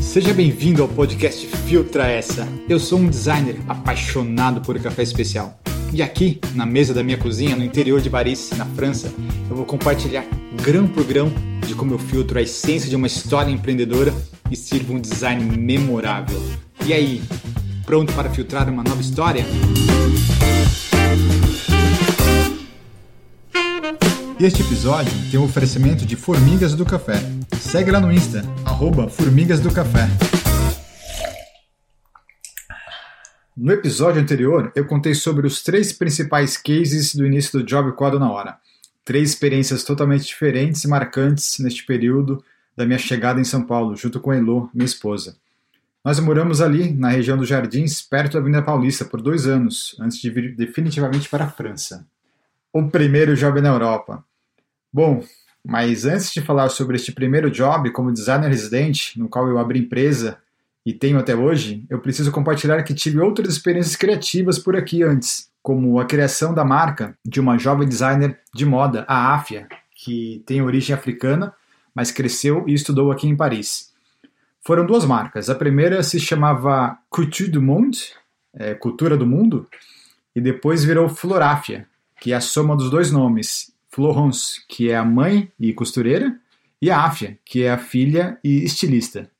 Seja bem-vindo ao podcast Filtra Essa. Eu sou um designer apaixonado por café especial. E aqui, na mesa da minha cozinha, no interior de Paris, na França, eu vou compartilhar grão por grão de como eu filtro a essência de uma história empreendedora e sirvo um design memorável. E aí, pronto para filtrar uma nova história? Este episódio tem um oferecimento de Formigas do Café. Segue lá no Insta, arroba Formigas do Café. No episódio anterior, eu contei sobre os três principais cases do início do Job Quadro na hora. Três experiências totalmente diferentes e marcantes neste período da minha chegada em São Paulo, junto com a Elo, minha esposa. Nós moramos ali, na região dos Jardins, perto da Avenida Paulista, por dois anos, antes de vir definitivamente para a França o primeiro job na Europa. Bom, mas antes de falar sobre este primeiro job como designer residente, no qual eu abri empresa e tenho até hoje, eu preciso compartilhar que tive outras experiências criativas por aqui antes, como a criação da marca de uma jovem designer de moda, a Afia, que tem origem africana, mas cresceu e estudou aqui em Paris. Foram duas marcas. A primeira se chamava Couture du Monde, é, Cultura do Mundo, e depois virou Florafia, que é a soma dos dois nomes, Florence, que é a mãe e costureira, e a Áfia, que é a filha e estilista.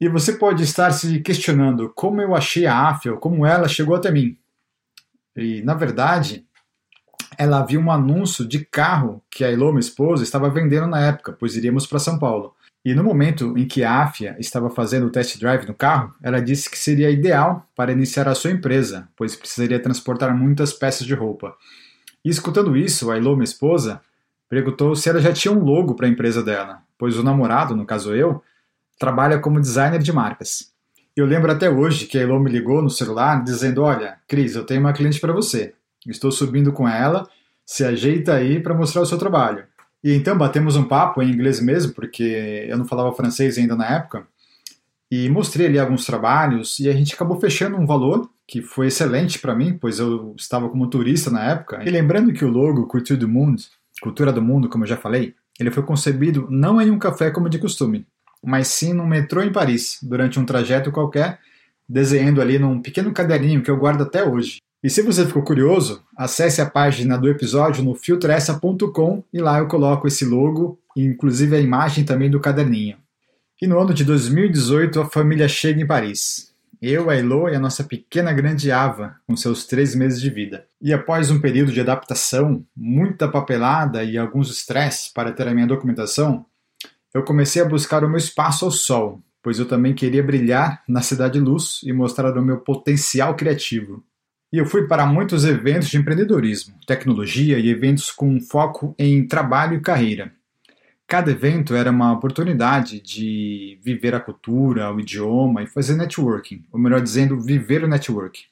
E você pode estar se questionando como eu achei a Áfia, ou como ela chegou até mim. E, na verdade, ela viu um anúncio de carro que a Elô, minha esposa, estava vendendo na época, pois iríamos para São Paulo. E no momento em que a Áfia estava fazendo o test drive no carro, ela disse que seria ideal para iniciar a sua empresa, pois precisaria transportar muitas peças de roupa. E escutando isso, a Elo, minha esposa, perguntou se ela já tinha um logo para a empresa dela, pois o namorado, no caso eu, trabalha como designer de marcas. Eu lembro até hoje que a Elo me ligou no celular dizendo: Olha, Cris, eu tenho uma cliente para você. Estou subindo com ela, se ajeita aí para mostrar o seu trabalho. E então batemos um papo em inglês mesmo, porque eu não falava francês ainda na época, e mostrei ali alguns trabalhos e a gente acabou fechando um valor que foi excelente para mim, pois eu estava como turista na época. E lembrando que o logo Culture do Mundo, Cultura do Mundo, como eu já falei, ele foi concebido não em um café como de costume, mas sim num metrô em Paris, durante um trajeto qualquer, desenhando ali num pequeno caderninho que eu guardo até hoje. E se você ficou curioso, acesse a página do episódio no filtressa.com e lá eu coloco esse logo e inclusive a imagem também do caderninho. E no ano de 2018 a família chega em Paris. Eu, a Elo e a nossa pequena grande Ava, com seus três meses de vida. E após um período de adaptação, muita papelada e alguns estresses para ter a minha documentação, eu comecei a buscar o meu espaço ao sol, pois eu também queria brilhar na cidade luz e mostrar o meu potencial criativo. E eu fui para muitos eventos de empreendedorismo, tecnologia e eventos com foco em trabalho e carreira. Cada evento era uma oportunidade de viver a cultura, o idioma e fazer networking, ou melhor dizendo, viver o network.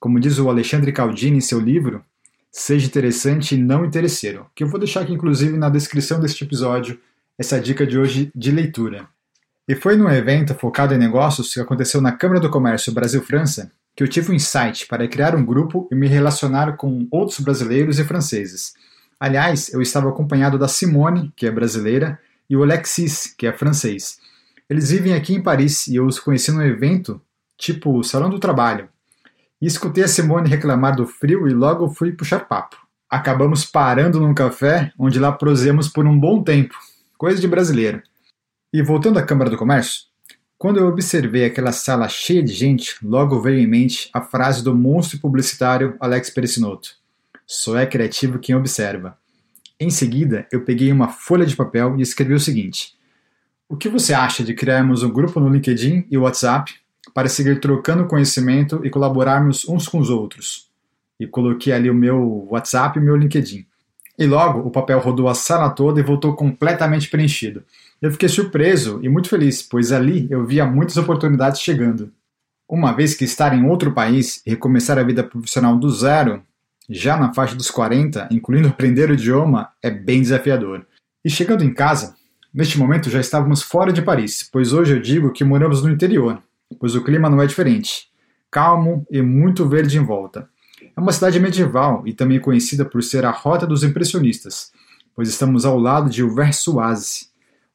Como diz o Alexandre Caldini em seu livro, seja interessante e não interesseiro, que eu vou deixar aqui inclusive na descrição deste episódio essa dica de hoje de leitura. E foi num evento focado em negócios que aconteceu na Câmara do Comércio Brasil-França que eu tive um insight para criar um grupo e me relacionar com outros brasileiros e franceses Aliás, eu estava acompanhado da Simone, que é brasileira, e o Alexis, que é francês. Eles vivem aqui em Paris e eu os conheci num evento tipo Salão do Trabalho. E escutei a Simone reclamar do frio e logo fui puxar papo. Acabamos parando num café, onde lá prosemos por um bom tempo. Coisa de brasileiro. E voltando à Câmara do Comércio, quando eu observei aquela sala cheia de gente, logo veio em mente a frase do monstro publicitário Alex Perissinotto. Só é criativo quem observa. Em seguida, eu peguei uma folha de papel e escrevi o seguinte: O que você acha de criarmos um grupo no LinkedIn e WhatsApp para seguir trocando conhecimento e colaborarmos uns com os outros? E coloquei ali o meu WhatsApp e o meu LinkedIn. E logo o papel rodou a sala toda e voltou completamente preenchido. Eu fiquei surpreso e muito feliz, pois ali eu via muitas oportunidades chegando. Uma vez que estar em outro país e recomeçar a vida profissional do zero já na faixa dos 40, incluindo aprender o idioma, é bem desafiador. E chegando em casa, neste momento já estávamos fora de Paris, pois hoje eu digo que moramos no interior, pois o clima não é diferente. Calmo e muito verde em volta. É uma cidade medieval e também conhecida por ser a rota dos impressionistas, pois estamos ao lado de Versoise,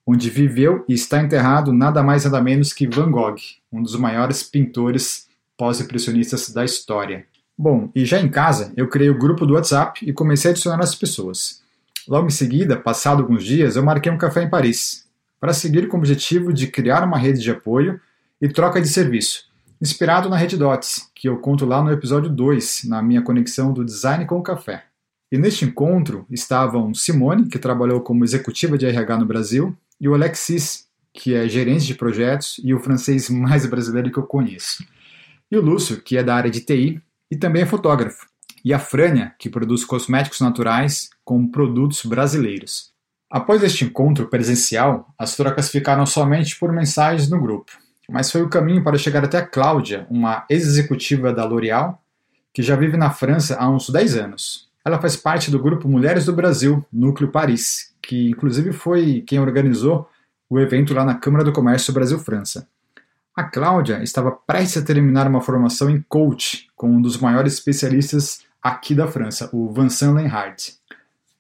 onde viveu e está enterrado nada mais nada menos que Van Gogh, um dos maiores pintores pós-impressionistas da história. Bom, e já em casa, eu criei o grupo do WhatsApp e comecei a adicionar as pessoas. Logo em seguida, passado alguns dias, eu marquei um café em Paris, para seguir com o objetivo de criar uma rede de apoio e troca de serviço, inspirado na Rede Dots, que eu conto lá no episódio 2, na minha conexão do design com o café. E neste encontro estavam Simone, que trabalhou como executiva de RH no Brasil, e o Alexis, que é gerente de projetos e o francês mais brasileiro que eu conheço. E o Lúcio, que é da área de TI e também é fotógrafo. E a Frânia, que produz cosméticos naturais com produtos brasileiros. Após este encontro presencial, as trocas ficaram somente por mensagens no grupo, mas foi o caminho para chegar até a Cláudia, uma ex-executiva da L'Oréal, que já vive na França há uns 10 anos. Ela faz parte do grupo Mulheres do Brasil, Núcleo Paris, que inclusive foi quem organizou o evento lá na Câmara do Comércio Brasil-França. A Cláudia estava prestes a terminar uma formação em coach com um dos maiores especialistas aqui da França, o Vincent Lenhard.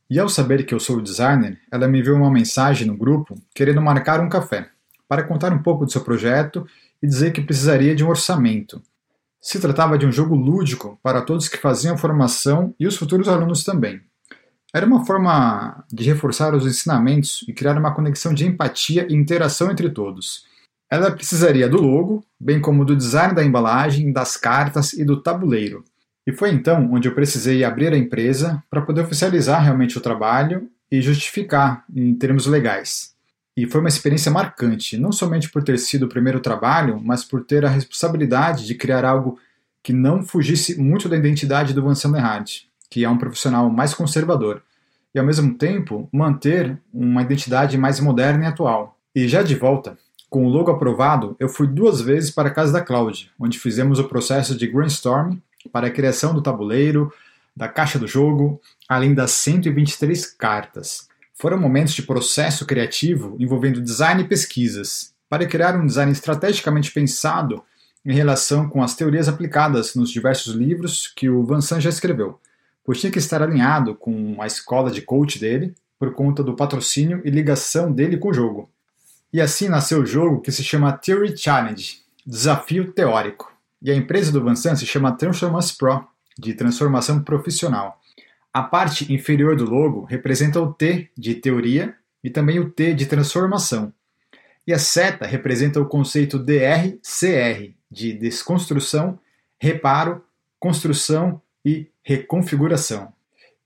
E ao saber que eu sou designer, ela me enviou uma mensagem no grupo querendo marcar um café, para contar um pouco do seu projeto e dizer que precisaria de um orçamento. Se tratava de um jogo lúdico para todos que faziam a formação e os futuros alunos também. Era uma forma de reforçar os ensinamentos e criar uma conexão de empatia e interação entre todos. Ela precisaria do logo, bem como do design da embalagem, das cartas e do tabuleiro. E foi então onde eu precisei abrir a empresa para poder oficializar realmente o trabalho e justificar em termos legais. E foi uma experiência marcante, não somente por ter sido o primeiro trabalho, mas por ter a responsabilidade de criar algo que não fugisse muito da identidade do Vincent Lerard que é um profissional mais conservador, e ao mesmo tempo manter uma identidade mais moderna e atual. E já de volta, com o logo aprovado, eu fui duas vezes para a casa da Cláudia, onde fizemos o processo de brainstorm para a criação do tabuleiro, da caixa do jogo, além das 123 cartas. Foram momentos de processo criativo envolvendo design e pesquisas, para criar um design estrategicamente pensado em relação com as teorias aplicadas nos diversos livros que o Vincent já escreveu pois tinha que estar alinhado com a escola de coach dele, por conta do patrocínio e ligação dele com o jogo. E assim nasceu o jogo que se chama Theory Challenge, Desafio Teórico. E a empresa do Vansan se chama Transformance Pro, de transformação profissional. A parte inferior do logo representa o T de teoria e também o T de transformação. E a seta representa o conceito DRCR, de desconstrução, reparo, construção e reconfiguração.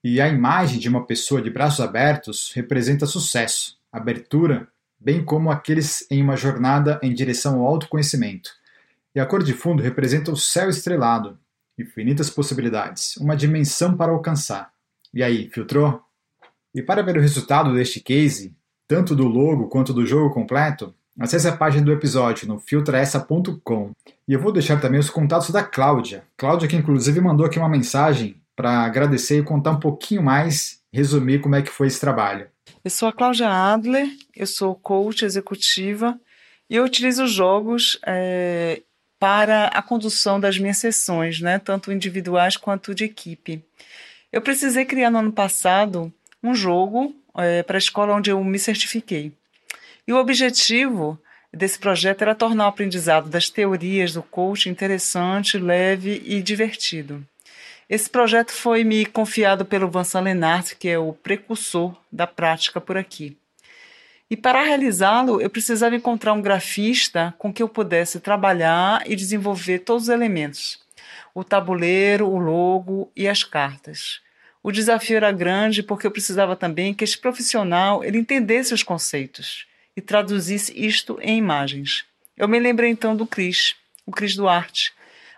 E a imagem de uma pessoa de braços abertos representa sucesso, abertura, bem como aqueles em uma jornada em direção ao autoconhecimento. E a cor de fundo representa o céu estrelado, infinitas possibilidades, uma dimensão para alcançar. E aí, filtrou? E para ver o resultado deste case, tanto do logo quanto do jogo completo, Acesse a página do episódio no filtraessa.com. E eu vou deixar também os contatos da Cláudia. Cláudia que inclusive mandou aqui uma mensagem para agradecer e contar um pouquinho mais, resumir como é que foi esse trabalho. Eu sou a Cláudia Adler, eu sou coach executiva e eu utilizo jogos é, para a condução das minhas sessões, né, tanto individuais quanto de equipe. Eu precisei criar no ano passado um jogo é, para a escola onde eu me certifiquei. E o objetivo desse projeto era tornar o aprendizado das teorias do coaching interessante, leve e divertido. Esse projeto foi me confiado pelo Vincent Lenart, que é o precursor da prática por aqui. E para realizá-lo, eu precisava encontrar um grafista com que eu pudesse trabalhar e desenvolver todos os elementos: o tabuleiro, o logo e as cartas. O desafio era grande porque eu precisava também que esse profissional ele entendesse os conceitos e traduzisse isto em imagens. Eu me lembrei então do Cris, o Cris Duarte,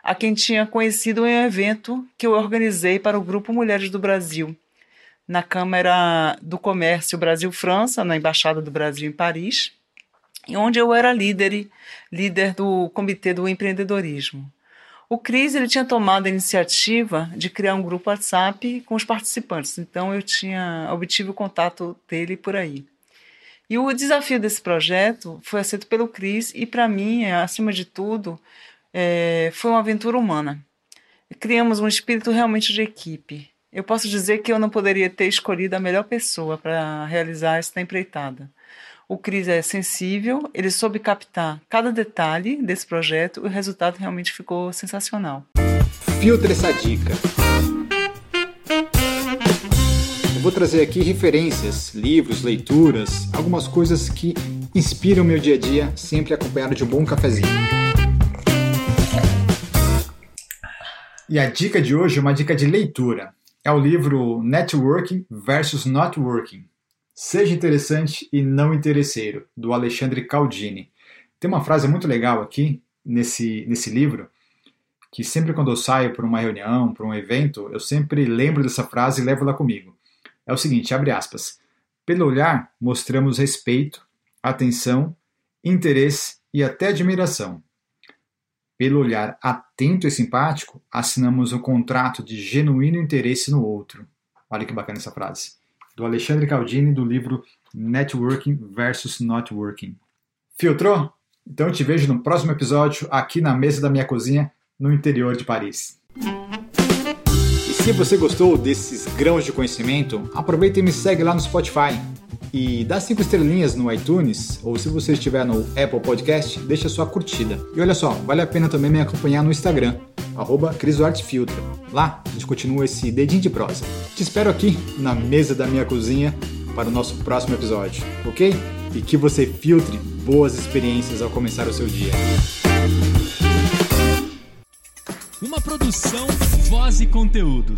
a quem tinha conhecido em um evento que eu organizei para o Grupo Mulheres do Brasil, na Câmara do Comércio Brasil-França, na Embaixada do Brasil em Paris, onde eu era líder, líder do Comitê do Empreendedorismo. O Cris ele tinha tomado a iniciativa de criar um grupo WhatsApp com os participantes, então eu tinha obtive o contato dele por aí. E o desafio desse projeto foi aceito pelo Cris e, para mim, acima de tudo, é, foi uma aventura humana. criamos um espírito realmente de equipe. Eu posso dizer que eu não poderia ter escolhido a melhor pessoa para realizar esta empreitada. O Cris é sensível, ele soube captar cada detalhe desse projeto e o resultado realmente ficou sensacional. Filtre essa dica. Eu vou trazer aqui referências, livros, leituras, algumas coisas que inspiram meu dia a dia, sempre acompanhado de um bom cafezinho. E a dica de hoje é uma dica de leitura. É o livro Networking versus Not Working. Seja interessante e não interesseiro, do Alexandre Caldini. Tem uma frase muito legal aqui nesse, nesse livro, que sempre quando eu saio para uma reunião, para um evento, eu sempre lembro dessa frase e levo ela comigo. É o seguinte, abre aspas. Pelo olhar, mostramos respeito, atenção, interesse e até admiração. Pelo olhar atento e simpático, assinamos um contrato de genuíno interesse no outro. Olha que bacana essa frase. Do Alexandre Caldini, do livro Networking versus Not Working. Filtrou? Então te vejo no próximo episódio aqui na mesa da minha cozinha no interior de Paris. E se você gostou desses grãos de conhecimento, aproveita e me segue lá no Spotify e dá cinco estrelinhas no iTunes, ou se você estiver no Apple Podcast, deixa sua curtida. E olha só, vale a pena também me acompanhar no Instagram, arroba Lá a gente continua esse dedinho de prosa. Te espero aqui na mesa da minha cozinha para o nosso próximo episódio, ok? E que você filtre boas experiências ao começar o seu dia. Uma produção, voz e conteúdo.